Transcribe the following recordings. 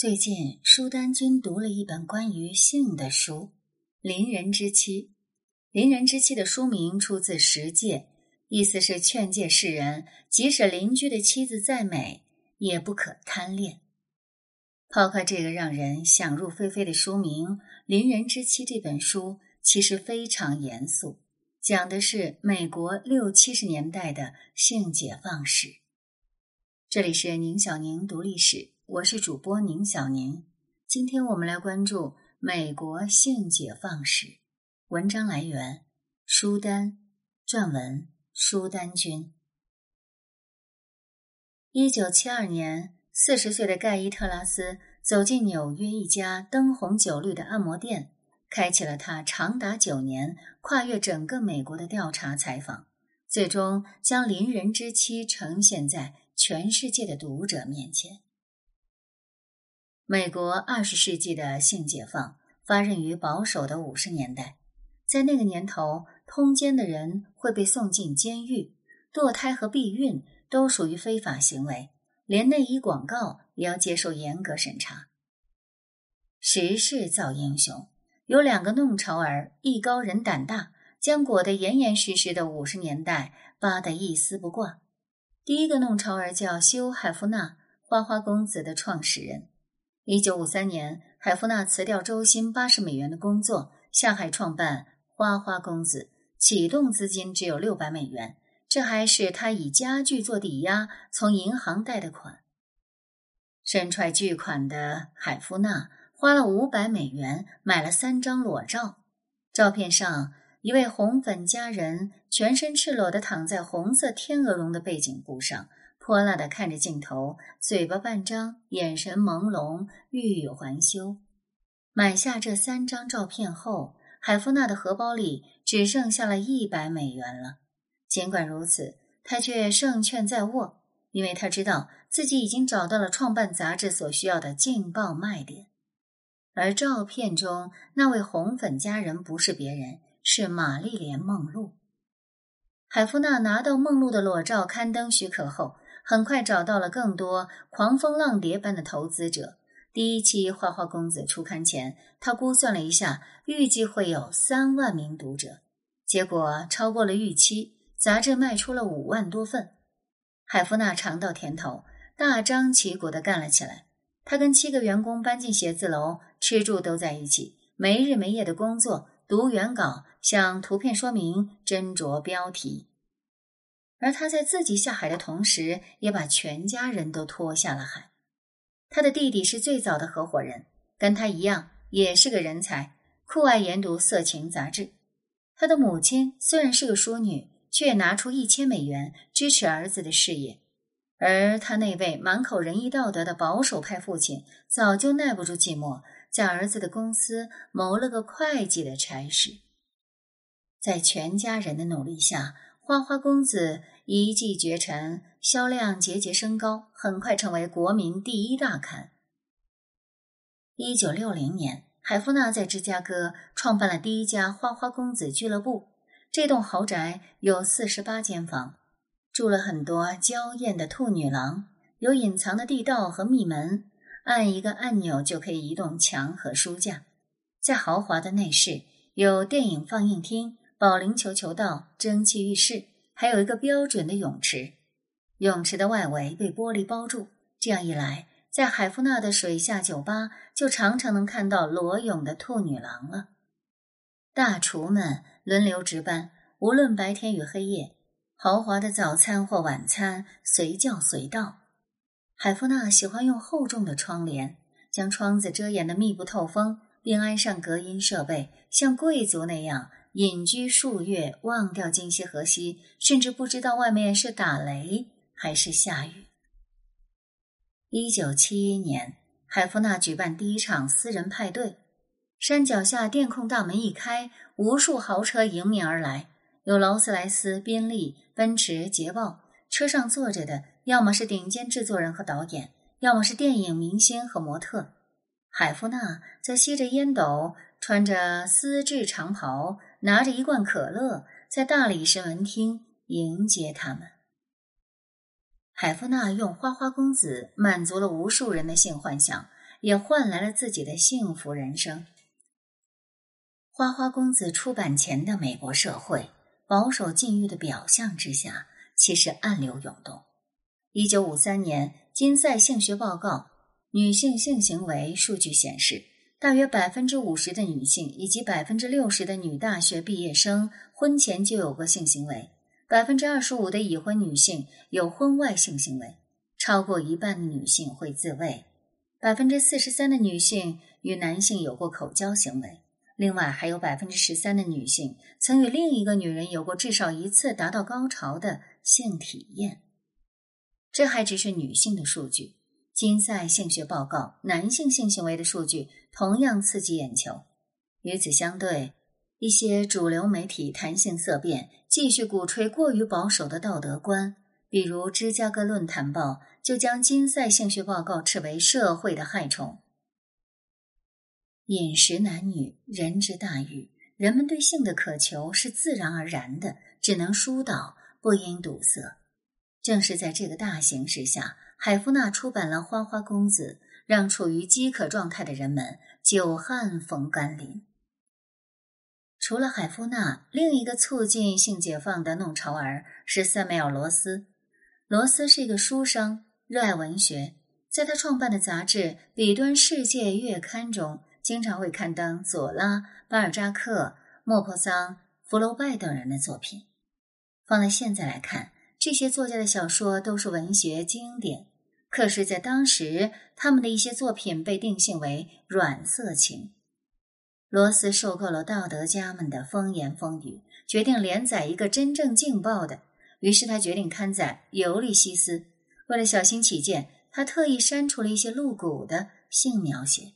最近，舒丹君读了一本关于性的书，《邻人之妻》。《邻人之妻》的书名出自《十诫》，意思是劝诫世人，即使邻居的妻子再美，也不可贪恋。抛开这个让人想入非非的书名，《邻人之妻》这本书其实非常严肃，讲的是美国六七十年代的性解放史。这里是宁小宁读历史。我是主播宁小宁，今天我们来关注美国性解放史。文章来源：书丹，撰文：书丹君。一九七二年，四十岁的盖伊特拉斯走进纽约一家灯红酒绿的按摩店，开启了他长达九年、跨越整个美国的调查采访，最终将邻人之妻呈现在全世界的读者面前。美国二十世纪的性解放发生于保守的五十年代，在那个年头，通奸的人会被送进监狱，堕胎和避孕都属于非法行为，连内衣广告也要接受严格审查。时势造英雄，有两个弄潮儿，艺高人胆大，将裹得严严实实的五十年代扒得一丝不挂。第一个弄潮儿叫休·海夫纳，花花公子的创始人。一九五三年，海夫纳辞掉周薪八十美元的工作，下海创办花花公子。启动资金只有六百美元，这还是他以家具做抵押从银行贷的款。身揣巨款的海夫纳花了五百美元买了三张裸照，照片上一位红粉佳人全身赤裸的躺在红色天鹅绒的背景布上。泼辣的看着镜头，嘴巴半张，眼神朦胧，欲语还休。买下这三张照片后，海夫纳的荷包里只剩下了一百美元了。尽管如此，他却胜券在握，因为他知道自己已经找到了创办杂志所需要的劲爆卖点。而照片中那位红粉佳人不是别人，是玛丽莲·梦露。海夫纳拿到梦露的裸照刊登许可后。很快找到了更多狂风浪蝶般的投资者。第一期《花花公子》出刊前，他估算了一下，预计会有三万名读者，结果超过了预期，杂志卖出了五万多份。海夫纳尝到甜头，大张旗鼓地干了起来。他跟七个员工搬进写字楼，吃住都在一起，没日没夜的工作，读原稿，向图片说明，斟酌标题。而他在自己下海的同时，也把全家人都拖下了海。他的弟弟是最早的合伙人，跟他一样也是个人才，酷爱研读色情杂志。他的母亲虽然是个淑女，却拿出一千美元支持儿子的事业。而他那位满口仁义道德的保守派父亲，早就耐不住寂寞，在儿子的公司谋了个会计的差事。在全家人的努力下。花花公子一骑绝尘，销量节节升高，很快成为国民第一大刊。一九六零年，海夫纳在芝加哥创办了第一家花花公子俱乐部。这栋豪宅有四十八间房，住了很多娇艳的兔女郎，有隐藏的地道和密门，按一个按钮就可以移动墙和书架。在豪华的内室，有电影放映厅。保龄球球道、蒸汽浴室，还有一个标准的泳池。泳池的外围被玻璃包住，这样一来，在海夫纳的水下酒吧就常常能看到裸泳的兔女郎了。大厨们轮流值班，无论白天与黑夜，豪华的早餐或晚餐随叫随到。海夫纳喜欢用厚重的窗帘将窗子遮掩的密不透风，并安上隔音设备，像贵族那样。隐居数月，忘掉今夕何夕，甚至不知道外面是打雷还是下雨。一九七一年，海夫纳举办第一场私人派对，山脚下电控大门一开，无数豪车迎面而来，有劳斯莱斯、宾利、奔驰、捷豹，车上坐着的要么是顶尖制作人和导演，要么是电影明星和模特。海夫纳则吸着烟斗，穿着丝质长袍。拿着一罐可乐，在大理石门厅迎接他们。海夫纳用花花公子满足了无数人的性幻想，也换来了自己的幸福人生。花花公子出版前的美国社会，保守禁欲的表象之下，其实暗流涌动。一九五三年，金赛性学报告女性性行为数据显示，大约百分之五十的女性以及百分之六十的女大学毕业生婚前就有过性行为，百分之二十五的已婚女性有婚外性行为，超过一半的女性会自慰，百分之四十三的女性与男性有过口交行为，另外还有百分之十三的女性曾与另一个女人有过至少一次达到高潮的性体验。这还只是女性的数据，金赛性学报告男性性行为的数据同样刺激眼球。与此相对，一些主流媒体谈性色变，继续鼓吹过于保守的道德观，比如《芝加哥论坛报》就将金赛性学报告斥为社会的害虫。饮食男女，人之大欲，人们对性的渴求是自然而然的，只能疏导，不应堵塞。正是在这个大形势下，海夫纳出版了《花花公子》，让处于饥渴状态的人们久旱逢甘霖。除了海夫纳，另一个促进性解放的弄潮儿是塞缪尔·罗斯。罗斯是一个书商，热爱文学，在他创办的杂志《彼端世界月刊》中，经常会刊登左拉、巴尔扎克、莫泊桑、福楼拜等人的作品。放在现在来看。这些作家的小说都是文学经典，可是，在当时，他们的一些作品被定性为软色情。罗斯受够了道德家们的风言风语，决定连载一个真正劲爆的。于是，他决定刊载《尤利西斯》。为了小心起见，他特意删除了一些露骨的性描写。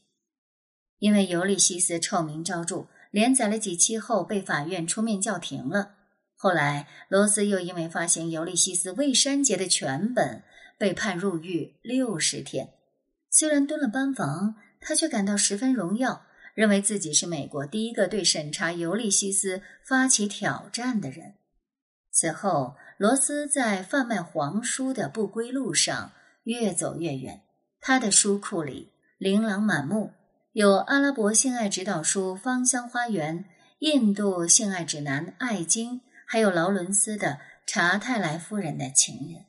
因为《尤利西斯》臭名昭著，连载了几期后，被法院出面叫停了。后来，罗斯又因为发行《尤利西斯》未删节的全本，被判入狱六十天。虽然蹲了班房，他却感到十分荣耀，认为自己是美国第一个对审查《尤利西斯》发起挑战的人。此后，罗斯在贩卖黄书的不归路上越走越远。他的书库里琳琅满目，有阿拉伯性爱指导书《芳香花园》，印度性爱指南《爱经》。还有劳伦斯的查泰莱夫人的情人。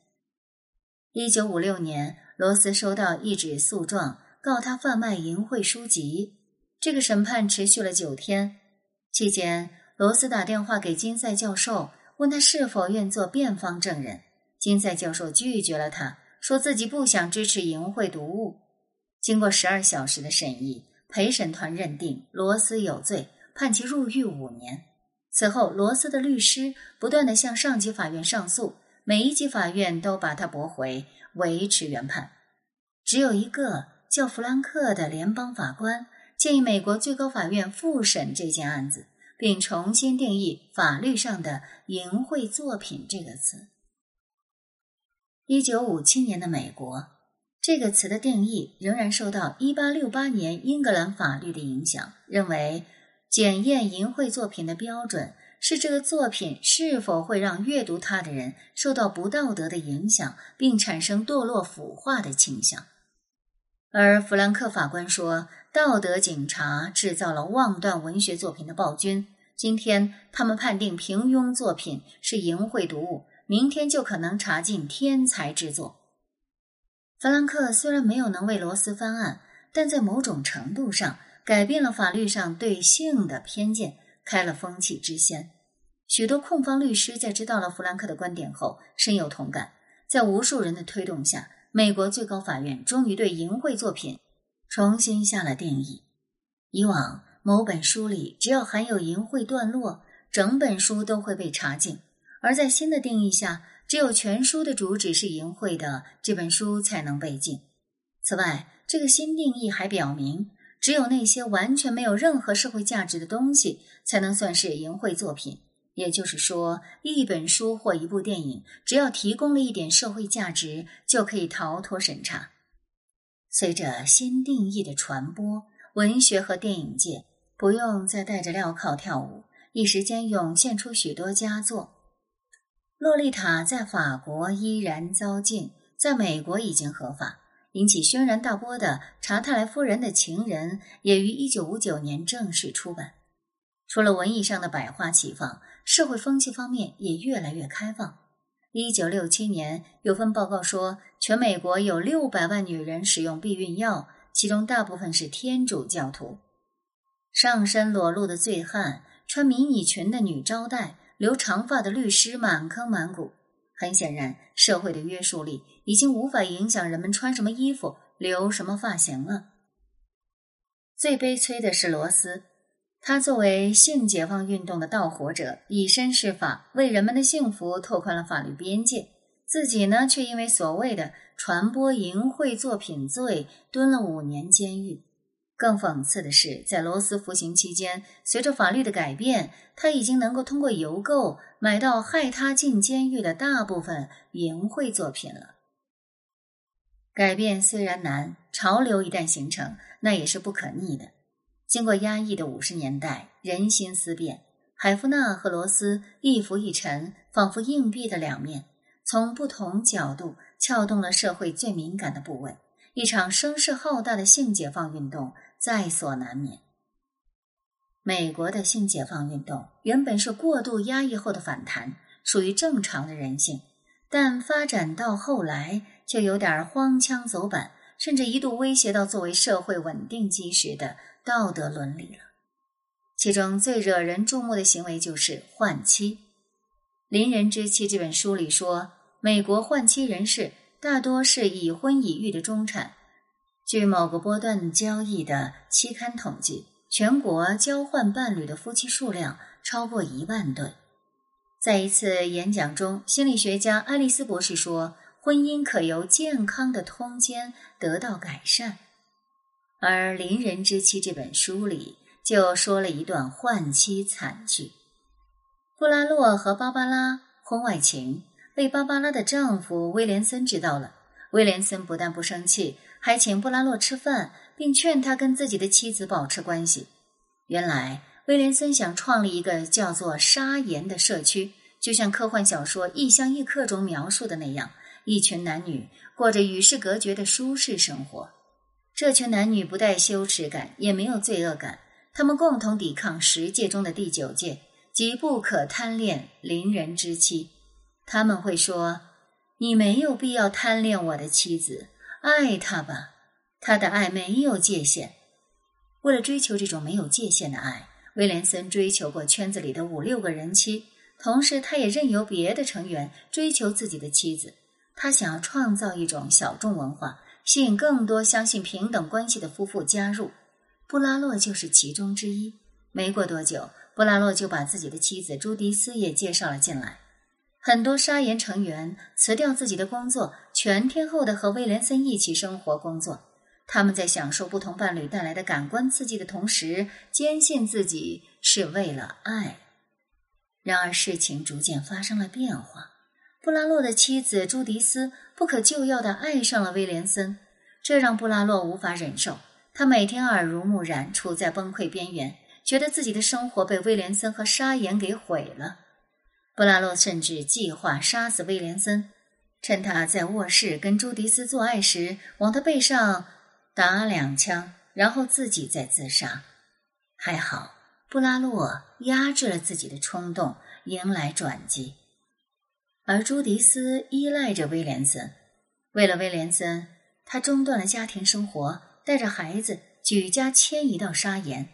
一九五六年，罗斯收到一纸诉状，告他贩卖淫秽书籍。这个审判持续了九天，期间，罗斯打电话给金赛教授，问他是否愿做辩方证人。金赛教授拒绝了他，说自己不想支持淫秽读物。经过十二小时的审议，陪审团认定罗斯有罪，判其入狱五年。此后，罗斯的律师不断的向上级法院上诉，每一级法院都把他驳回，维持原判。只有一个叫弗兰克的联邦法官建议美国最高法院复审这件案子，并重新定义法律上的“淫秽作品”这个词。一九五七年的美国，这个词的定义仍然受到一八六八年英格兰法律的影响，认为。检验淫秽作品的标准是这个作品是否会让阅读它的人受到不道德的影响，并产生堕落腐化的倾向。而弗兰克法官说，道德警察制造了妄断文学作品的暴君。今天他们判定平庸作品是淫秽读物，明天就可能查禁天才之作。弗兰克虽然没有能为罗斯翻案，但在某种程度上。改变了法律上对性的偏见，开了风气之先。许多控方律师在知道了弗兰克的观点后，深有同感。在无数人的推动下，美国最高法院终于对淫秽作品重新下了定义。以往，某本书里只要含有淫秽段落，整本书都会被查禁；而在新的定义下，只有全书的主旨是淫秽的，这本书才能被禁。此外，这个新定义还表明。只有那些完全没有任何社会价值的东西，才能算是淫秽作品。也就是说，一本书或一部电影，只要提供了一点社会价值，就可以逃脱审查。随着新定义的传播，文学和电影界不用再戴着镣铐跳舞，一时间涌现出许多佳作。《洛丽塔》在法国依然遭禁，在美国已经合法。引起轩然大波的《查泰莱夫人的情人》也于一九五九年正式出版。除了文艺上的百花齐放，社会风气方面也越来越开放。一九六七年有份报告说，全美国有六百万女人使用避孕药，其中大部分是天主教徒。上身裸露的醉汉，穿迷你裙的女招待，留长发的律师，满坑满谷。很显然，社会的约束力已经无法影响人们穿什么衣服、留什么发型了。最悲催的是罗斯，他作为性解放运动的盗火者，以身试法，为人们的幸福拓宽了法律边界，自己呢，却因为所谓的传播淫秽作品罪，蹲了五年监狱。更讽刺的是，在罗斯服刑期间，随着法律的改变，他已经能够通过邮购买到害他进监狱的大部分淫秽作品了。改变虽然难，潮流一旦形成，那也是不可逆的。经过压抑的五十年代，人心思变，海夫纳和罗斯一浮一沉，仿佛硬币的两面，从不同角度撬动了社会最敏感的部位。一场声势浩大的性解放运动在所难免。美国的性解放运动原本是过度压抑后的反弹，属于正常的人性，但发展到后来就有点荒腔走板，甚至一度威胁到作为社会稳定基石的道德伦理了。其中最惹人注目的行为就是换妻。《邻人之妻》这本书里说，美国换妻人士。大多是已婚已育的中产。据某个波段交易的期刊统计，全国交换伴侣的夫妻数量超过一万对。在一次演讲中，心理学家爱丽丝博士说：“婚姻可由健康的通奸得到改善。”而《邻人之妻》这本书里就说了一段换妻惨剧：布拉洛和芭芭拉婚外情。被芭芭拉的丈夫威廉森知道了，威廉森不但不生气，还请布拉洛吃饭，并劝他跟自己的妻子保持关系。原来，威廉森想创立一个叫做“沙岩”的社区，就像科幻小说《异乡异客》中描述的那样，一群男女过着与世隔绝的舒适生活。这群男女不带羞耻感，也没有罪恶感，他们共同抵抗十戒中的第九戒，即不可贪恋邻人之妻。他们会说：“你没有必要贪恋我的妻子，爱他吧。他的爱没有界限。为了追求这种没有界限的爱，威廉森追求过圈子里的五六个人妻，同时他也任由别的成员追求自己的妻子。他想要创造一种小众文化，吸引更多相信平等关系的夫妇加入。布拉洛就是其中之一。没过多久，布拉洛就把自己的妻子朱迪斯也介绍了进来。”很多沙岩成员辞掉自己的工作，全天候的和威廉森一起生活工作。他们在享受不同伴侣带来的感官刺激的同时，坚信自己是为了爱。然而，事情逐渐发生了变化。布拉洛的妻子朱迪斯不可救药的爱上了威廉森，这让布拉洛无法忍受。他每天耳濡目染，处在崩溃边缘，觉得自己的生活被威廉森和沙岩给毁了。布拉洛甚至计划杀死威廉森，趁他在卧室跟朱迪斯做爱时，往他背上打两枪，然后自己再自杀。还好，布拉洛压制了自己的冲动，迎来转机。而朱迪斯依赖着威廉森，为了威廉森，他中断了家庭生活，带着孩子举家迁移到沙岩。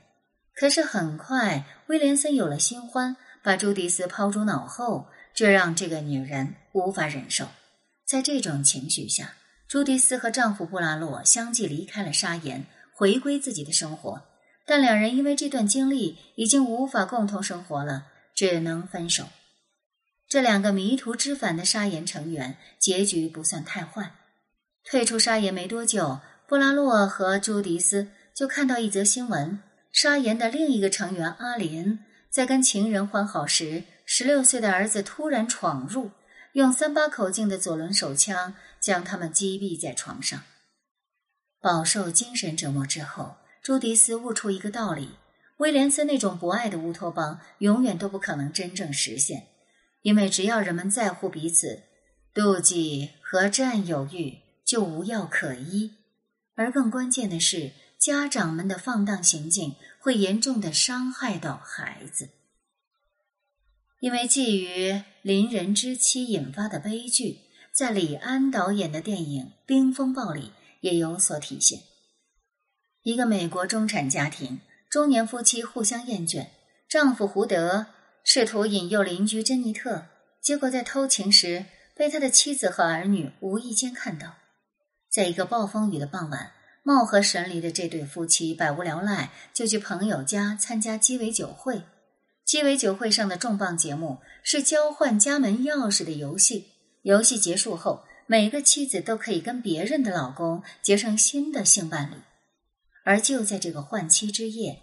可是很快，威廉森有了新欢。把朱迪斯抛诸脑后，这让这个女人无法忍受。在这种情绪下，朱迪斯和丈夫布拉洛相继离开了沙岩，回归自己的生活。但两人因为这段经历已经无法共同生活了，只能分手。这两个迷途知返的沙岩成员结局不算太坏。退出沙岩没多久，布拉洛和朱迪斯就看到一则新闻：沙岩的另一个成员阿林。在跟情人欢好时，十六岁的儿子突然闯入，用三八口径的左轮手枪将他们击毙在床上。饱受精神折磨之后，朱迪斯悟出一个道理：威廉森那种博爱的乌托邦永远都不可能真正实现，因为只要人们在乎彼此，妒忌和占有欲就无药可医，而更关键的是，家长们的放荡行径会严重的伤害到孩子。因为基于邻人之妻引发的悲剧，在李安导演的电影《冰风暴》里也有所体现。一个美国中产家庭，中年夫妻互相厌倦，丈夫胡德试图引诱邻居珍妮特，结果在偷情时被他的妻子和儿女无意间看到。在一个暴风雨的傍晚，貌合神离的这对夫妻百无聊赖，就去朋友家参加鸡尾酒会。鸡尾酒会上的重磅节目是交换家门钥匙的游戏。游戏结束后，每个妻子都可以跟别人的老公结成新的性伴侣。而就在这个换妻之夜，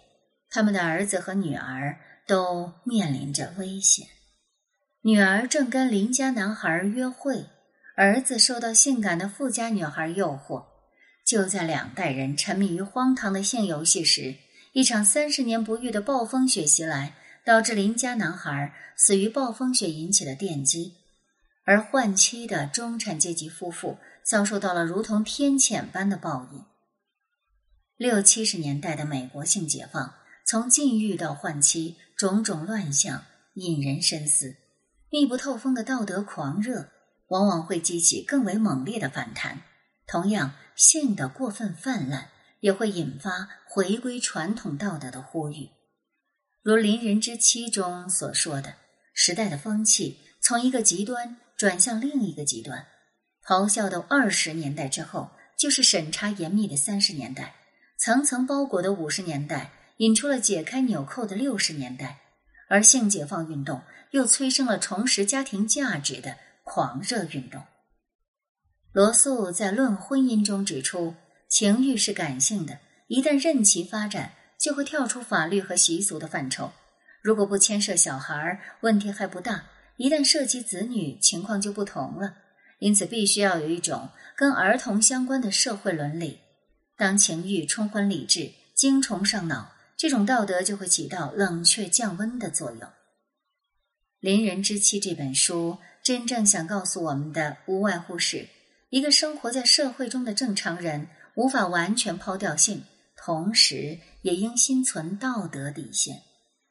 他们的儿子和女儿都面临着危险。女儿正跟邻家男孩约会，儿子受到性感的富家女孩诱惑。就在两代人沉迷于荒唐的性游戏时，一场三十年不遇的暴风雪袭来，导致邻家男孩死于暴风雪引起的电击，而换妻的中产阶级夫妇遭受到了如同天谴般的报应。六七十年代的美国性解放，从禁欲到换妻，种种乱象引人深思。密不透风的道德狂热，往往会激起更为猛烈的反弹。同样，性的过分泛滥，也会引发回归传统道德的呼吁。如《邻人之妻》中所说的，时代的风气从一个极端转向另一个极端。咆哮的二十年代之后，就是审查严密的三十年代。层层包裹的五十年代，引出了解开纽扣的六十年代，而性解放运动又催生了重拾家庭价值的狂热运动。罗素在《论婚姻》中指出，情欲是感性的，一旦任其发展，就会跳出法律和习俗的范畴。如果不牵涉小孩儿，问题还不大；一旦涉及子女，情况就不同了。因此，必须要有一种跟儿童相关的社会伦理。当情欲冲昏理智，精虫上脑，这种道德就会起到冷却降温的作用。《邻人之妻》这本书真正想告诉我们的，无外乎是一个生活在社会中的正常人，无法完全抛掉性，同时也应心存道德底线，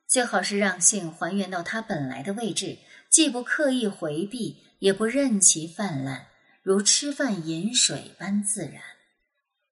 最好是让性还原到它本来的位置，既不刻意回避，也不任其泛滥，如吃饭饮水般自然。